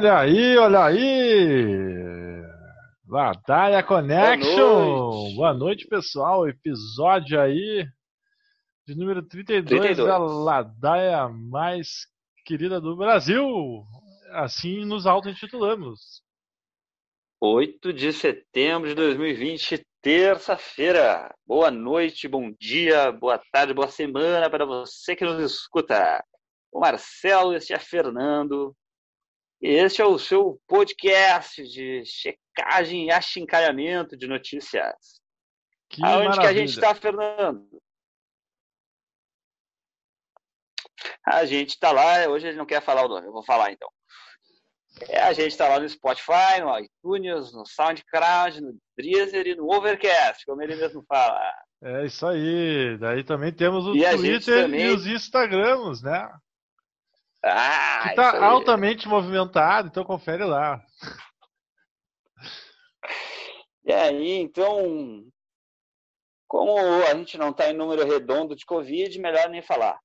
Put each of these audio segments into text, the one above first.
Olha aí, olha aí! Ladaia Connection! Boa noite. Boa noite, pessoal. Episódio aí de número 32, 32. da Ladaia mais querida do Brasil. Assim nos auto-intitulamos. 8 de setembro de 2020, terça-feira. Boa noite, bom dia, boa tarde, boa semana para você que nos escuta. O Marcelo, este é Fernando, este é o seu podcast de checagem e achincalhamento de notícias. Que Aonde maravilha. que a gente está, Fernando? A gente está lá, hoje ele não quer falar o nome, eu vou falar então. É, a gente está lá no Spotify, no iTunes, no SoundCloud, no Deezer e no Overcast, como ele mesmo fala. É isso aí. Daí também temos o e Twitter também... e os Instagrams, né? Ah, que tá altamente movimentado, então confere lá. E aí, então, como a gente não está em número redondo de Covid, melhor nem falar.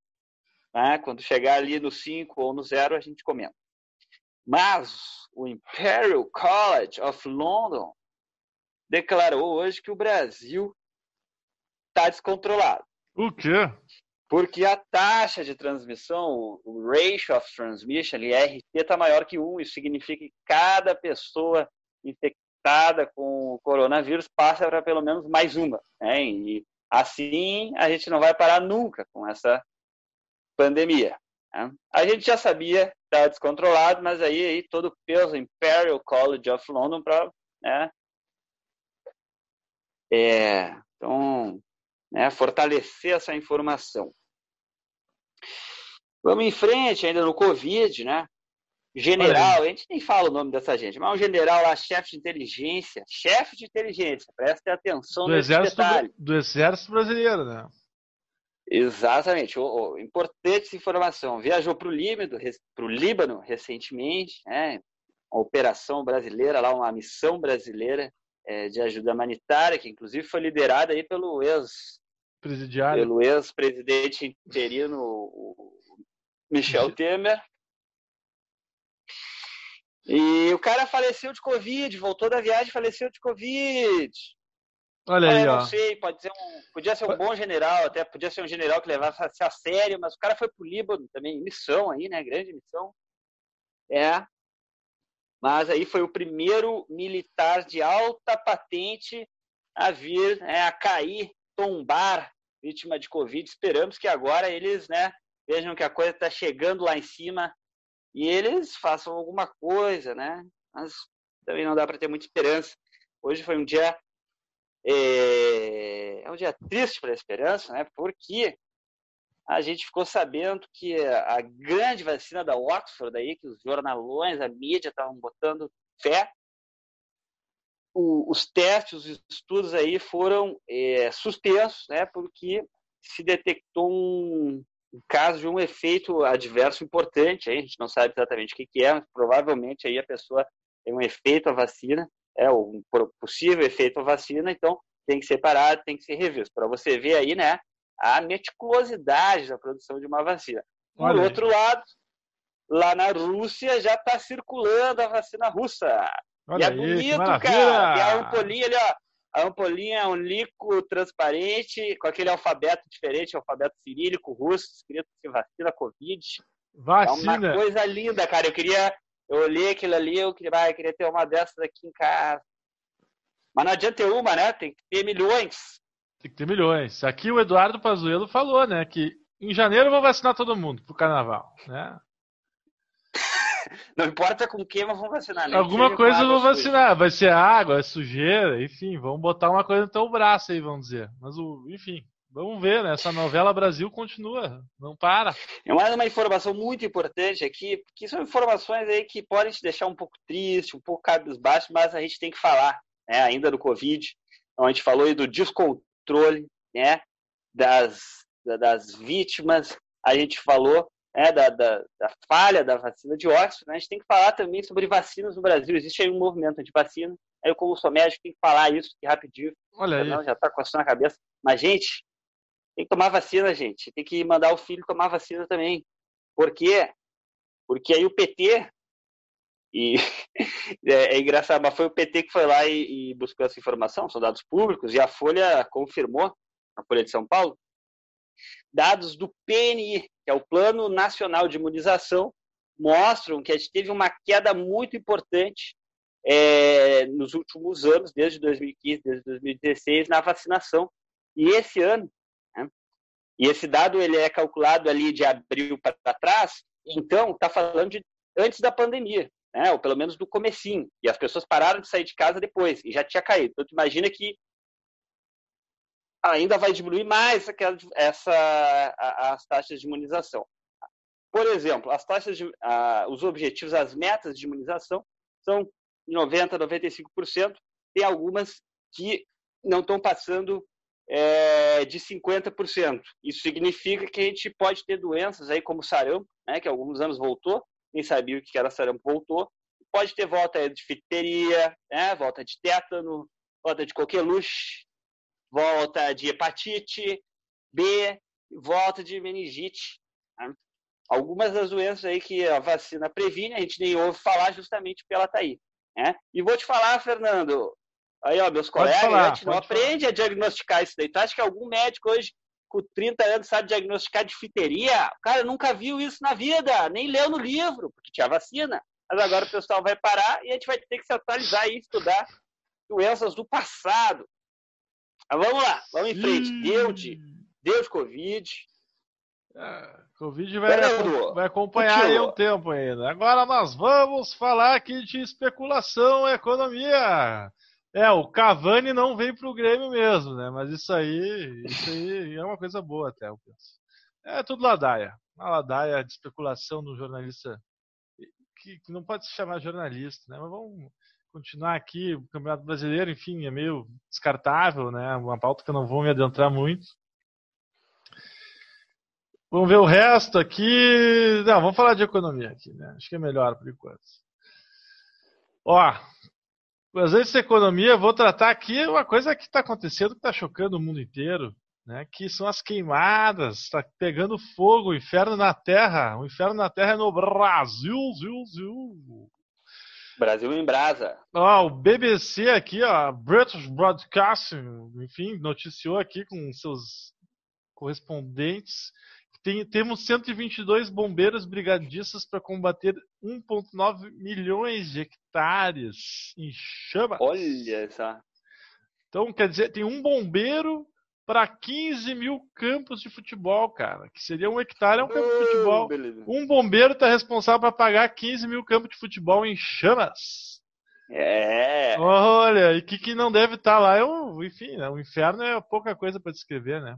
Né? Quando chegar ali no 5 ou no 0, a gente comenta. Mas o Imperial College of London declarou hoje que o Brasil está descontrolado. O quê? Porque a taxa de transmissão, o ratio of transmission, ali, RT, está maior que 1. Isso significa que cada pessoa infectada com o coronavírus passa para pelo menos mais uma. Né? E assim a gente não vai parar nunca com essa pandemia. Né? A gente já sabia que estava descontrolado, mas aí, aí todo o peso Imperial College of London para. Né? É, então, né, fortalecer essa informação. Vamos em frente, ainda no Covid, né? General, a gente nem fala o nome dessa gente, mas um general lá, chefe de inteligência, chefe de inteligência, preste atenção do nesse exército, detalhe. Do, do Exército Brasileiro, né? Exatamente, o, o, importante informação. Viajou para o Líbano, Líbano recentemente, né? uma operação brasileira lá, uma missão brasileira é, de ajuda humanitária, que inclusive foi liderada aí pelo ex presidiário. Pelo ex-presidente interino Michel Temer. E o cara faleceu de Covid, voltou da viagem faleceu de Covid. Olha aí, ó. Não sei, pode ser um, podia ser um bom general, até podia ser um general que levasse a sério, mas o cara foi pro Líbano também, missão aí, né? Grande missão. É. Mas aí foi o primeiro militar de alta patente a vir, né, a cair, tombar vítima de Covid. Esperamos que agora eles né, vejam que a coisa está chegando lá em cima e eles façam alguma coisa, né? Mas também não dá para ter muita esperança. Hoje foi um dia é, é um dia triste para a esperança, né? Porque a gente ficou sabendo que a grande vacina da Oxford aí, que os jornalões, a mídia estavam botando fé, o, os testes, os estudos aí foram é, suspensos, né, porque se detectou um, caso de um efeito adverso importante, aí a gente não sabe exatamente o que, que é, mas provavelmente aí a pessoa tem um efeito à vacina, é um possível efeito à vacina, então tem que ser parado, tem que ser revisto, para você ver aí, né, a meticulosidade da produção de uma vacina. Por Olha. outro lado, lá na Rússia já está circulando a vacina russa. Olha e é aí, bonito, cara. E a ampolinha ali, ó. A ampolinha é um líquido transparente, com aquele alfabeto diferente, alfabeto cirílico russo, escrito assim, vacina Covid. Vacina. É uma coisa linda, cara. Eu queria. Eu olhei aquilo ali, eu queria, ah, eu queria ter uma dessas aqui em casa. Mas não adianta ter uma, né? Tem que ter milhões. Tem que ter milhões. Aqui o Eduardo Pazuello falou, né, que em janeiro vou vacinar todo mundo pro carnaval, né? Não importa com quem, mas vão vacinar. Né? Alguma coisa vão vacinar. Suja. Vai ser água, sujeira, enfim. Vamos botar uma coisa no teu braço aí, vamos dizer. Mas, enfim, vamos ver, né? Essa novela Brasil continua, não para. É mais uma informação muito importante aqui, porque são informações aí que podem te deixar um pouco triste, um pouco cabisbaixo, mas a gente tem que falar, né? Ainda do Covid. Então, a gente falou aí do descontrole, né, das, das vítimas, a gente falou né, da, da, da, falha da vacina de Oxford, né, a gente tem que falar também sobre vacinas no Brasil. Existe aí um movimento anti-vacina. Eu, como sou médico, tenho que falar isso rapidinho. Olha aí. Não, já está coçando a cabeça. Mas, gente, tem que tomar vacina, gente. Tem que mandar o filho tomar vacina também. Por quê? Porque aí o PT, e é, é, engraçado, mas foi o PT que foi lá e, e, buscou essa informação, são dados públicos, e a Folha confirmou, a Folha de São Paulo, dados do PNI, que é o Plano Nacional de Imunização, mostram que a gente teve uma queda muito importante é, nos últimos anos, desde 2015, desde 2016, na vacinação. E esse ano, né, e esse dado ele é calculado ali de abril para trás, então está falando de antes da pandemia, né, ou pelo menos do comecinho, e as pessoas pararam de sair de casa depois, e já tinha caído. Então, tu imagina que ainda vai diminuir mais essa, as taxas de imunização. Por exemplo, as taxas de, os objetivos, as metas de imunização são 90%, 95%. Tem algumas que não estão passando é, de 50%. Isso significa que a gente pode ter doenças aí como sarampo, né, que alguns anos voltou, nem sabia o que era sarampo, voltou. Pode ter volta de fiteria, né, volta de tétano, volta de coqueluche, volta de hepatite B, volta de meningite. Né? Algumas das doenças aí que a vacina previne, a gente nem ouve falar justamente porque ela está aí. Né? E vou te falar, Fernando, aí ó, meus colegas, falar, a gente não aprende falar. a diagnosticar isso daí. Tu acha que algum médico hoje com 30 anos sabe diagnosticar difteria? O cara nunca viu isso na vida, nem leu no livro, porque tinha vacina. Mas agora o pessoal vai parar e a gente vai ter que se atualizar e estudar doenças do passado. Mas vamos lá, vamos em frente. Deu de, deu de Covid. É, Covid vai, vai acompanhar aí um tempo ainda. Agora nós vamos falar aqui de especulação e economia. É, o Cavani não veio para o Grêmio mesmo, né? Mas isso aí, isso aí é uma coisa boa até, eu penso. É tudo ladaia. Uma ladaia de especulação do jornalista que, que não pode se chamar jornalista, né? Mas vamos continuar aqui, o Campeonato Brasileiro, enfim, é meio descartável, né? Uma pauta que eu não vou me adentrar muito. Vamos ver o resto aqui. Não, vamos falar de economia aqui, né? Acho que é melhor por enquanto. Ó, às vezes economia, vou tratar aqui uma coisa que está acontecendo que está chocando o mundo inteiro, né? Que são as queimadas, está pegando fogo, o inferno na Terra. O inferno na Terra é no Brasil, Zil, Zil. Brasil em brasa. Ó, o BBC aqui, ó, British Broadcasting, enfim, noticiou aqui com seus correspondentes tem, temos 122 bombeiros brigadistas para combater 1,9 milhões de hectares em chamas. Olha só. Então, quer dizer, tem um bombeiro para 15 mil campos de futebol, cara. Que seria um hectare é um campo de futebol. Beleza. Um bombeiro está responsável para pagar 15 mil campos de futebol em chamas. É. Olha, e que, que não deve estar tá lá é o, enfim, né, o inferno é pouca coisa para descrever, né?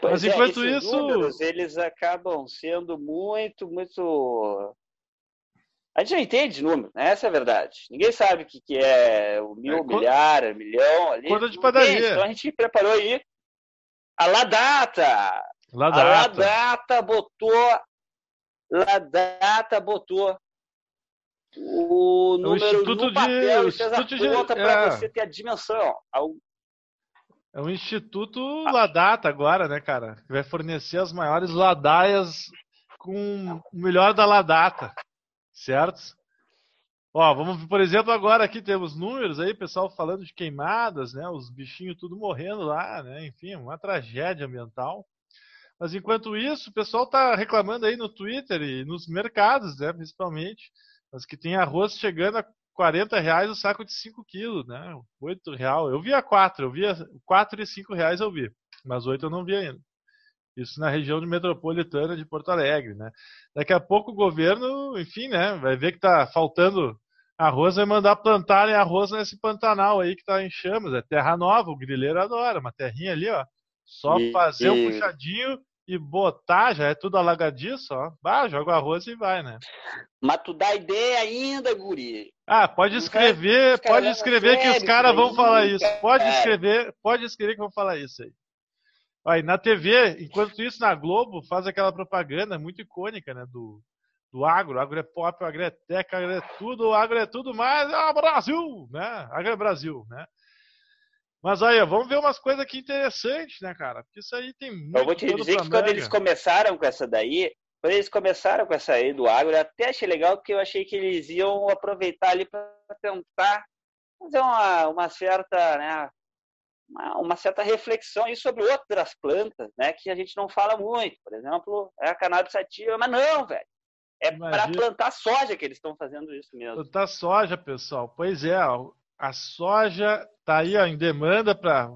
Pois Mas é, enquanto é, isso, números, eles acabam sendo muito, muito a gente não entende número, né? Essa é a verdade. Ninguém sabe o que, que é o mil, é, milhar, milhão ali. Conta de padaria. Então a gente preparou aí a Ladata. Ladata. A Ladata botou. Ladata botou o é número o no papel de, e fez a conta para é. você ter a dimensão. É o Instituto ah. Ladata agora, né, cara? Que vai fornecer as maiores ladaias com o melhor da Ladata certo? Ó, vamos, por exemplo, agora aqui temos números aí, pessoal falando de queimadas, né? Os bichinhos tudo morrendo lá, né? Enfim, uma tragédia ambiental. Mas enquanto isso, o pessoal tá reclamando aí no Twitter e nos mercados, né? Principalmente, mas que tem arroz chegando a 40 reais o saco de 5 quilos, né? 8 real. Eu via 4, eu via 4 e 5 reais eu vi, mas 8 eu não vi ainda. Isso na região metropolitana de Porto Alegre, né? Daqui a pouco o governo, enfim, né, vai ver que está faltando arroz, vai mandar plantarem arroz nesse Pantanal aí que está em chamas. É terra nova, o grileiro adora, uma terrinha ali, ó. Só e, fazer um puxadinho e botar, já é tudo alagadiço, ó. Bah, joga o arroz e vai, né? Mas tu dá ideia ainda, guri. Ah, pode escrever, pode escrever que os caras vão falar isso. Pode escrever, pode escrever que vão falar isso aí. Aí, na TV, enquanto isso, na Globo, faz aquela propaganda muito icônica, né? Do, do agro. Agro é pop, agro é tech, agro é tudo, agro é tudo mais. Ah, Brasil! Né? Agro é Brasil, né? Mas aí, vamos ver umas coisas aqui interessantes, né, cara? Porque isso aí tem muito. Eu vou te dizer que quando eles começaram com essa daí, quando eles começaram com essa aí do agro, eu até achei legal, porque eu achei que eles iam aproveitar ali para tentar fazer uma, uma certa, né, uma, uma, certa reflexão aí sobre outras plantas, né, que a gente não fala muito. Por exemplo, é a cannabis sativa, mas não, velho. É para plantar soja que eles estão fazendo isso mesmo. Plantar soja, pessoal. Pois é, a soja está aí ó, em demanda para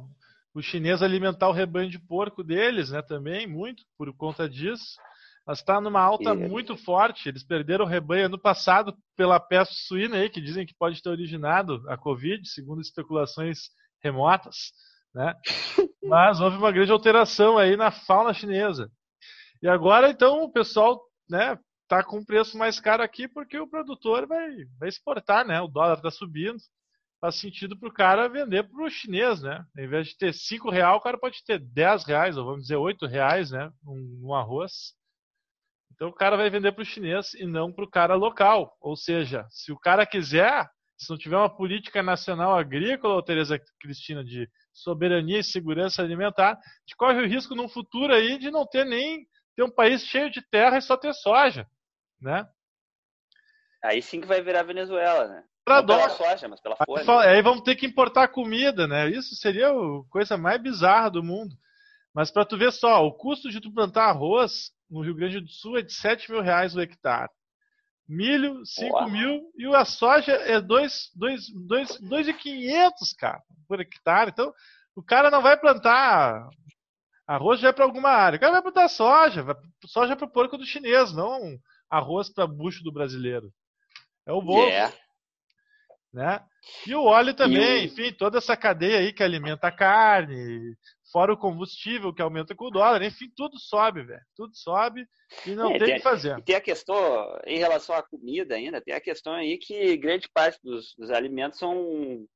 o chinês alimentar o rebanho de porco deles, né? Também muito por conta disso. Mas está numa alta e... muito forte. Eles perderam o rebanho ano passado pela peste suína aí, que dizem que pode ter originado a Covid, segundo especulações remotas. Né? Mas houve uma grande alteração aí na fauna chinesa. E agora, então, o pessoal né, tá com um preço mais caro aqui porque o produtor vai, vai exportar, né? O dólar está subindo. Faz sentido para o cara vender para o chinês, né? Em vez de ter 5 reais, o cara pode ter 10 reais, ou vamos dizer 8 reais, né? Um, um arroz. Então o cara vai vender para o chinês e não para o cara local. Ou seja, se o cara quiser, se não tiver uma política nacional agrícola, Tereza Cristina, de soberania e segurança alimentar, a gente corre o risco num futuro aí de não ter nem ter um país cheio de terra e só ter soja né? Aí sim que vai virar Venezuela, né? Pra Não pela soja, mas pela folha. Aí, aí vamos ter que importar comida, né? Isso seria a coisa mais bizarra do mundo. Mas para tu ver só, o custo de tu plantar arroz no Rio Grande do Sul é de 7 mil reais o hectare. Milho, 5 Uau. mil. E a soja é 2,500, cara, por hectare. Então, o cara não vai plantar arroz já é para alguma área. O cara vai plantar soja. Soja é para o porco do chinês, não arroz para bucho do brasileiro. É o bolso. Yeah. Né? E o óleo também, e... enfim, toda essa cadeia aí que alimenta a carne, fora o combustível que aumenta com o dólar, enfim, tudo sobe, velho. Tudo sobe e não é, tem o que fazer. tem a questão, em relação à comida ainda, tem a questão aí que grande parte dos, dos alimentos são.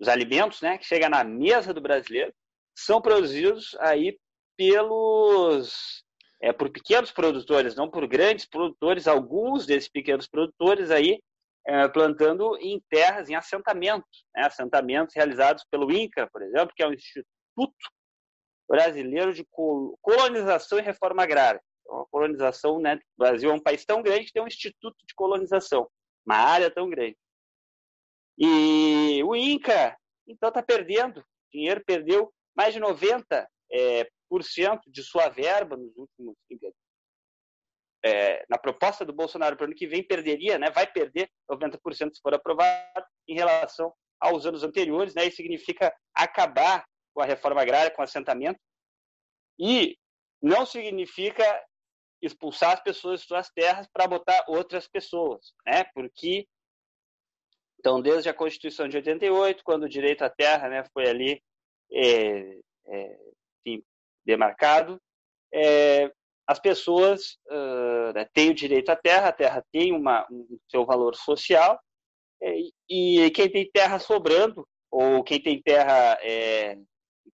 Os alimentos, né, que chega na mesa do brasileiro, são produzidos aí pelos é, por pequenos produtores, não por grandes produtores, alguns desses pequenos produtores aí é, plantando em terras, em assentamentos, né? assentamentos realizados pelo INCA, por exemplo, que é o Instituto Brasileiro de Colonização e Reforma Agrária. Então, a colonização, né? O Brasil é um país tão grande que tem um instituto de colonização, uma área tão grande. E o INCA, então, está perdendo dinheiro, perdeu mais de 90 é, de sua verba nos últimos é, na proposta do Bolsonaro para o ano que vem perderia, né, vai perder 90% se for aprovado em relação aos anos anteriores, né, isso significa acabar com a reforma agrária, com o assentamento, e não significa expulsar as pessoas de suas terras para botar outras pessoas, né, porque então desde a Constituição de 88, quando o direito à terra, né, foi ali é, é, enfim, demarcado, é, as pessoas uh, né, têm o direito à terra, a terra tem uma, um seu valor social, é, e quem tem terra sobrando, ou quem tem terra é,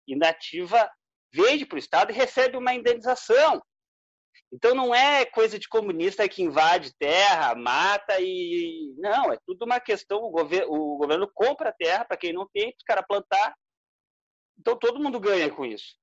inativa, vende para o Estado e recebe uma indenização. Então não é coisa de comunista que invade terra, mata e. Não, é tudo uma questão. O, o governo compra terra para quem não tem, para os caras plantar. Então todo mundo ganha com isso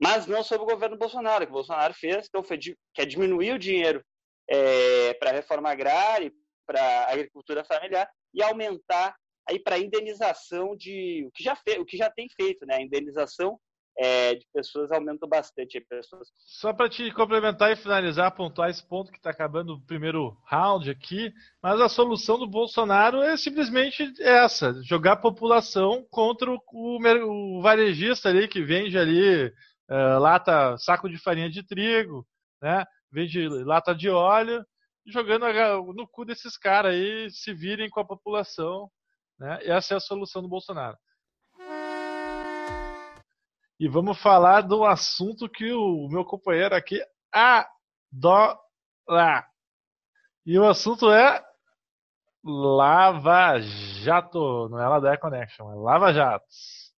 mas não sobre o governo Bolsonaro. O que o Bolsonaro fez então, foi quer diminuir o dinheiro é, para a reforma agrária, para a agricultura familiar e aumentar aí para indenização de o que já fez, o que já tem feito, né? A indenização é, de pessoas aumenta bastante. Pessoas... Só para te complementar e finalizar, pontuar esse ponto que está acabando o primeiro round aqui, mas a solução do Bolsonaro é simplesmente essa: jogar a população contra o, o, o varejista ali que vende ali uh, lata, saco de farinha de trigo, né? Vende lata de óleo, jogando no cu desses caras aí, se virem com a população, né? Essa é a solução do Bolsonaro. e vamos falar do assunto que o meu companheiro aqui adora. E o assunto é Lava Jato, não é Ladaia Connection, é Lava Jatos.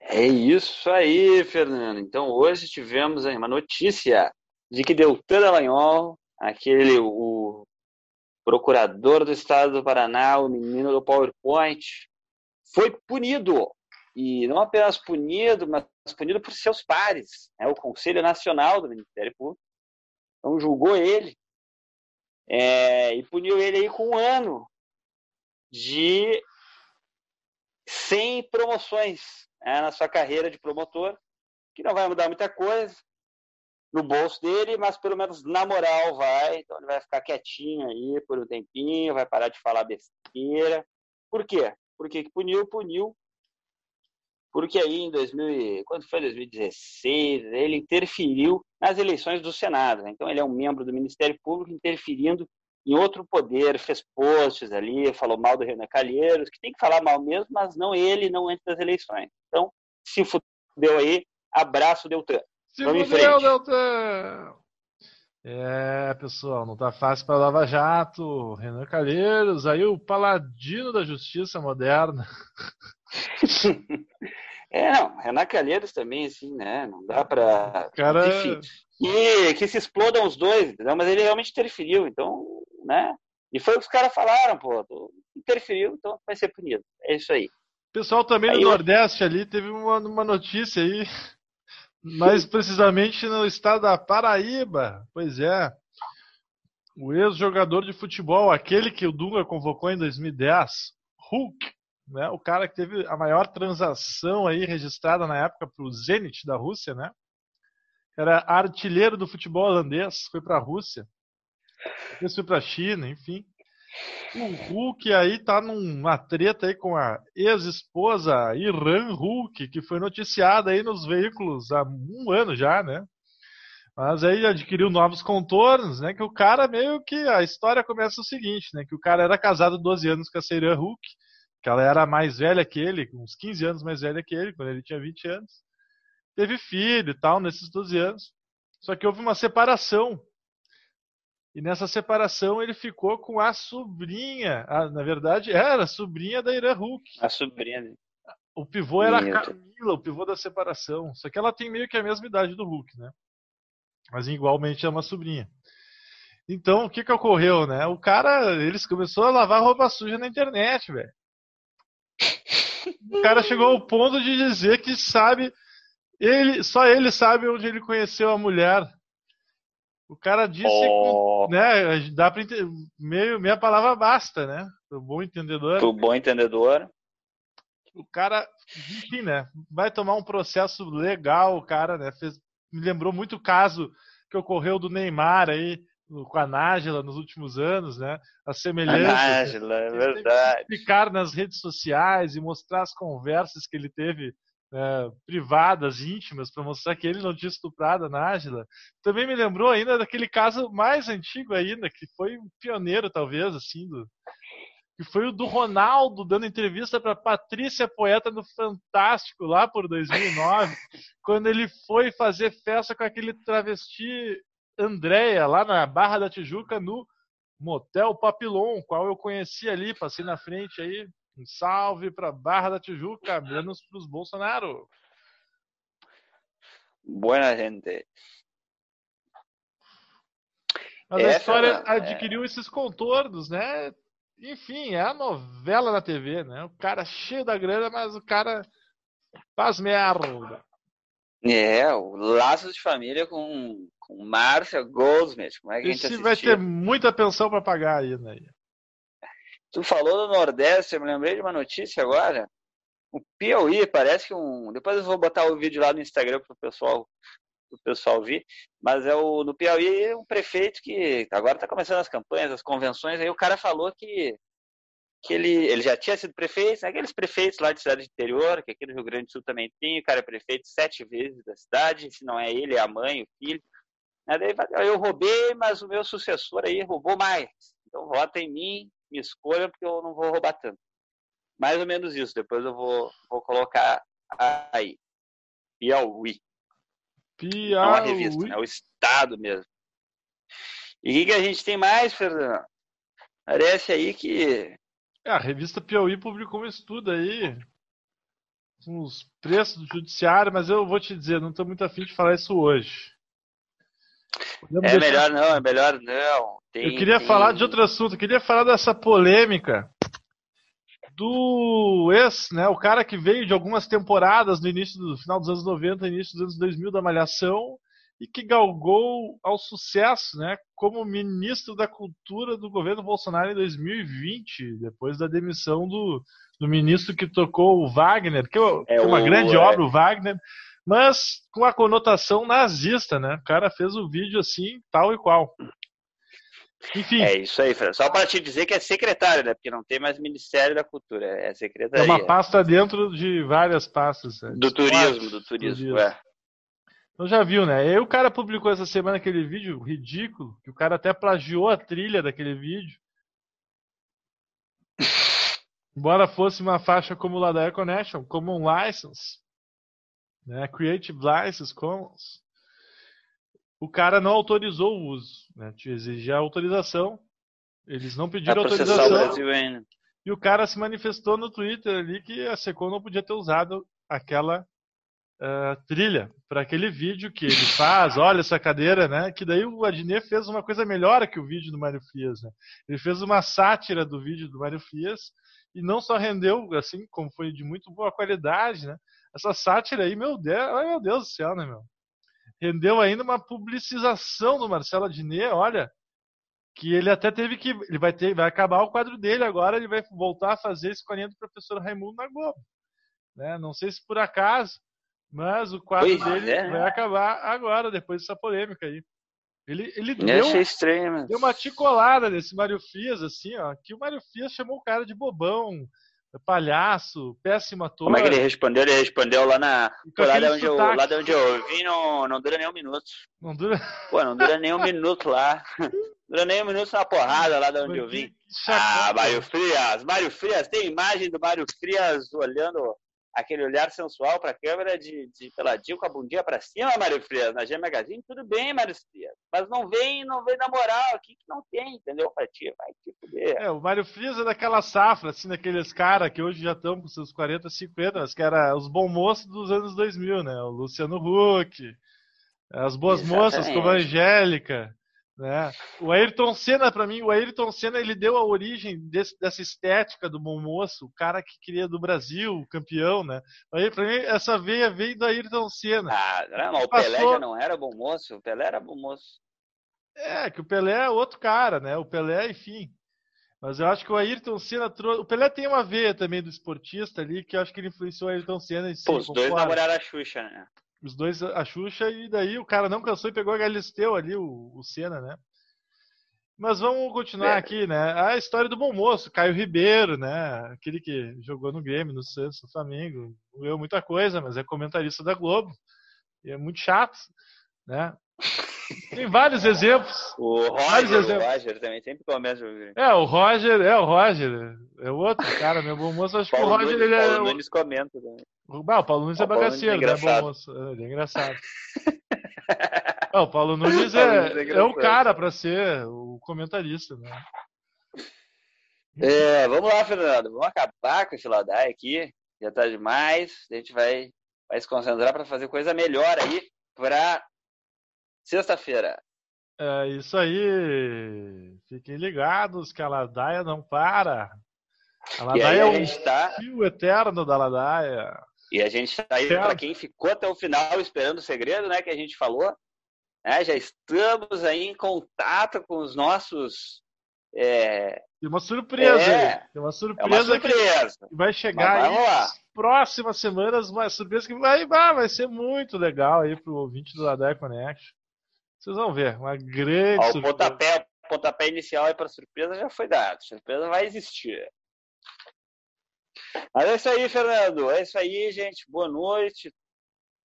É isso aí, Fernando. Então hoje tivemos aí uma notícia de que Deltan Dallagnol, aquele o procurador do estado do Paraná, o menino do PowerPoint, foi punido. E não apenas punido, mas punido por seus pares. Né? O Conselho Nacional do Ministério Público então julgou ele é, e puniu ele aí com um ano de 100 promoções né, na sua carreira de promotor, que não vai mudar muita coisa no bolso dele, mas pelo menos na moral vai. Então ele vai ficar quietinho aí por um tempinho, vai parar de falar besteira. Por quê? Porque que puniu, puniu. Porque aí em 2000, quando foi 2016, ele interferiu nas eleições do Senado. Né? Então ele é um membro do Ministério Público interferindo em outro poder, fez posts ali, falou mal do Renan Calheiros, que tem que falar mal mesmo, mas não ele, não antes das eleições. Então, se fudeu aí, abraço Deltan. Vamos fudeu, Deltan! É, pessoal, não tá fácil para Lava Jato. Renan Calheiros, aí o paladino da justiça moderna. é, não, Renan Calheiros também, assim, né? Não dá para. Cara... Enfim, que, que se explodam os dois, entendeu? mas ele realmente interferiu, então né? E foi o que os caras falaram, pô, interferiu, então vai ser punido. É isso aí. Pessoal também aí do eu... Nordeste ali teve uma, uma notícia aí, mais precisamente no estado da Paraíba. Pois é. O ex-jogador de futebol, aquele que o Dunga convocou em 2010, Hulk, né? O cara que teve a maior transação aí registrada na época para o Zenit da Rússia, né? Era artilheiro do futebol holandês, foi para a Rússia. Depois foi pra China, enfim. O Hulk aí tá numa treta aí com a ex-esposa Irã Hulk, que foi noticiada aí nos veículos há um ano já, né? Mas aí adquiriu novos contornos, né? Que o cara meio que a história começa o seguinte, né? Que o cara era casado 12 anos com a Irã Hulk, que ela era mais velha que ele, uns 15 anos mais velha que ele, quando ele tinha 20 anos. Teve filho e tal nesses 12 anos. Só que houve uma separação e nessa separação ele ficou com a sobrinha. A, na verdade, era a sobrinha da Irã Hulk. A sobrinha. O pivô era a Camila, o pivô da separação. Só que ela tem meio que a mesma idade do Hulk, né? Mas igualmente é uma sobrinha. Então, o que que ocorreu, né? O cara, eles começou a lavar roupa suja na internet, velho. O cara chegou ao ponto de dizer que sabe, ele, só ele sabe onde ele conheceu a mulher o cara disse, oh. né? Dá para meio meia palavra basta, né? O bom entendedor. O bom entendedor. O cara, enfim, né? Vai tomar um processo legal, o cara, né? Fez, me lembrou muito o caso que ocorreu do Neymar aí com a Nájila nos últimos anos, né? A semelhança. A Nájila, é verdade. Ficar nas redes sociais e mostrar as conversas que ele teve é, privadas, íntimas, para mostrar que ele não tinha estuprado a Nájila. Também me lembrou ainda daquele caso mais antigo ainda, que foi um pioneiro, talvez, assim, do, que foi o do Ronaldo dando entrevista para Patrícia Poeta no Fantástico, lá por 2009, quando ele foi fazer festa com aquele travesti Andréia, lá na Barra da Tijuca, no Motel Papilon, qual eu conheci ali, passei na frente aí, um salve para Barra da Tijuca, menos para os Bolsonaro. Buena gente. Mas Essa, a história é... adquiriu esses contornos, né? Enfim, é a novela na TV, né? O cara cheio da grana, mas o cara faz merda. É, o laço de família com, com Márcia Goldsmith. Como é que Esse vai ter muita pensão para pagar aí, né? Tu falou do Nordeste, eu me lembrei de uma notícia agora. O Piauí parece que um. Depois eu vou botar o vídeo lá no Instagram para o pessoal, pro pessoal ver. Mas é o no Piauí um prefeito que agora está começando as campanhas, as convenções. Aí o cara falou que que ele, ele já tinha sido prefeito, né? aqueles prefeitos lá de cidade de interior, que aqui no Rio Grande do Sul também tem, o cara é prefeito sete vezes da cidade, se não é ele, é a mãe, o filho. Aí eu roubei, mas o meu sucessor aí roubou mais. Então vota em mim, me escolha, porque eu não vou roubar tanto. Mais ou menos isso, depois eu vou, vou colocar aí. Piauí. Piauí. Não a revista, é o estado mesmo. E o que, que a gente tem mais, Fernando? Parece aí que. É, a revista Piauí publicou um estudo aí. Os preços do judiciário, mas eu vou te dizer, não estou muito afim de falar isso hoje. Podemos é deixar... melhor não, é melhor não. Tem, eu queria tem... falar de outro assunto, eu queria falar dessa polêmica do ex, né, o cara que veio de algumas temporadas no início do final dos anos 90, início dos anos 2000 da Malhação e que galgou ao sucesso, né, como ministro da Cultura do governo Bolsonaro em 2020, depois da demissão do, do ministro que tocou o Wagner, que é, é uma o, grande é... obra, o Wagner, mas com a conotação nazista, né? O cara fez o vídeo assim, tal e qual. Enfim. É isso aí, Fran. Só para te dizer que é secretário, né? Porque não tem mais Ministério da Cultura, é secretaria. É uma pasta dentro de várias pastas. Né? Do turismo, do turismo, turismo. é. Então já viu, né? E aí o cara publicou essa semana aquele vídeo ridículo, que o cara até plagiou a trilha daquele vídeo. Embora fosse uma faixa como lá da Air Connection, como um license, né? Creative License Commons o cara não autorizou o uso, né? Te exigia autorização, eles não pediram autorização. E o cara se manifestou no Twitter ali que a Secom não podia ter usado aquela uh, trilha para aquele vídeo que ele faz. Olha essa cadeira, né? Que daí o Adnet fez uma coisa melhor que o vídeo do Mário Frias. Né? Ele fez uma sátira do vídeo do Mário Frias e não só rendeu, assim, como foi de muito boa qualidade, né? Essa sátira aí, meu Deus, ai, meu Deus do céu, né, meu? Rendeu ainda uma publicização do Marcelo Adnet, olha, que ele até teve que, ele vai ter, vai acabar o quadro dele agora, ele vai voltar a fazer escolhendo o professor Raimundo na Globo, né? Não sei se por acaso, mas o quadro dele é. vai acabar agora, depois dessa polêmica aí. Ele, ele deu, estranho, deu uma ticolada nesse Mário Frias, assim, ó, que o Mário Frias chamou o cara de bobão, palhaço, péssimo ator. Como é que ele respondeu? Ele respondeu lá na. lá, de onde eu, lá de onde eu vim, não, não dura nem um minuto. Não dura? Pô, não dura nem um minuto lá. Não dura nem um minuto na porrada lá de onde eu vim. Ah, Mário Frias. Mário Frias, tem imagem do Mário Frias olhando aquele olhar sensual para a câmera de, de peladinho com a bundinha para cima, Mário Frias, na G Magazine, tudo bem, Mário Frias. Mas não vem, não vem na moral aqui que não tem, entendeu? Pra ti, vai te fuder. É, o Mário Frias é daquela safra, assim, daqueles caras que hoje já estão com seus 40, 50, mas que era os bons moços dos anos 2000, né? O Luciano Huck, as boas Exatamente. moças como a Angélica, né? O Ayrton Senna, para mim, o Ayrton Senna ele deu a origem desse, dessa estética do bom moço, o cara que queria do Brasil, o campeão, né? Aí, para mim, essa veia veio do Ayrton Senna. Ah, não, o Passou... Pelé já não era bom moço, o Pelé era bom moço. É, que o Pelé é outro cara, né? O Pelé, enfim. Mas eu acho que o Ayrton Senna trouxe. O Pelé tem uma veia também do esportista ali, que eu acho que ele influenciou o Ayrton Senna em si. Pô, os dois namoraram a Xuxa, né? Os dois, a Xuxa, e daí o cara não cansou e pegou a Galisteu ali, o, o Senna, né? Mas vamos continuar é. aqui, né? A história do bom moço, Caio Ribeiro, né? Aquele que jogou no Grêmio, no Santos, no Flamengo, não ganhou muita coisa, mas é comentarista da Globo. E é muito chato, né? Tem vários exemplos. O Roger, exemplos. o Roger também sempre começa. É, o Roger, é o Roger. É o outro cara, meu bom moço. Acho Paulo que o Roger Nunes, ele é. Paulo Nunes comenta também. O, o Paulo Nunes é bagaceiro, é né? Bom moço. É, ele é engraçado. O Paulo Nunes é, é, é, o cara para ser o comentarista, né? É, vamos lá, Fernando. Vamos acabar com esse Ladai aqui. Já tá demais. A gente vai, vai se concentrar para fazer coisa melhor aí para Sexta-feira. É isso aí. Fiquem ligados que a Ladaia não para. A Ladaia é o tá... fio eterno da Ladaia. E a gente está aí, para quem ficou até o final esperando o segredo, né, que a gente falou, né, já estamos aí em contato com os nossos... É... Tem uma surpresa é, Tem uma surpresa, é uma surpresa. que vai chegar aí nas próximas semanas, uma surpresa que vai, vai ser muito legal aí para o ouvinte do Ladaia Connect. Vocês vão ver, uma grande Ó, o pontapé, pontapé inicial para surpresa já foi dado. Surpresa vai existir. Mas é isso aí, Fernando. É isso aí, gente. Boa noite.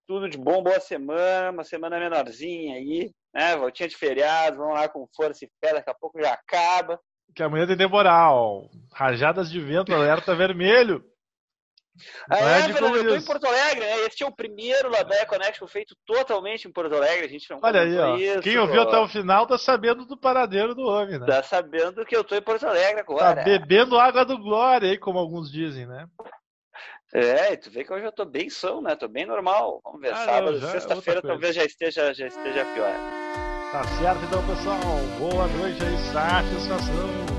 Tudo de bom, boa semana. Uma semana menorzinha aí. Né? Voltinha de feriado. Vamos lá com força e fé. Daqui a pouco já acaba. Que amanhã tem temporal. Rajadas de vento, alerta vermelho. Ah, é, Fernando, eu tô em Porto Alegre, né? Este é o primeiro Ladaia Connection feito totalmente em Porto Alegre. A gente não Olha aí, ó. Isso, Quem ouviu ó. até o final tá sabendo do paradeiro do homem, né? Tá sabendo que eu tô em Porto Alegre agora. Tá bebendo água do Glória aí, como alguns dizem, né? É, tu vê que hoje eu tô bem são, né? Tô bem normal. Vamos ver, ah, sábado, é sexta-feira talvez já esteja, já esteja pior. Tá certo então, pessoal. Boa noite aí, satisfação.